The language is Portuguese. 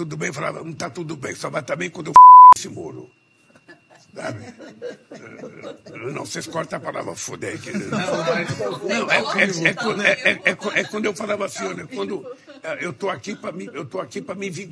tudo bem, falava, não está tudo bem, só vai estar bem quando eu f esse muro. Sabe? Não, vocês cortam a palavra fuder. Que... Não, não, é, é, é, é, quando eu falava assim, olha, quando eu estou aqui para me, eu tô aqui me vingar.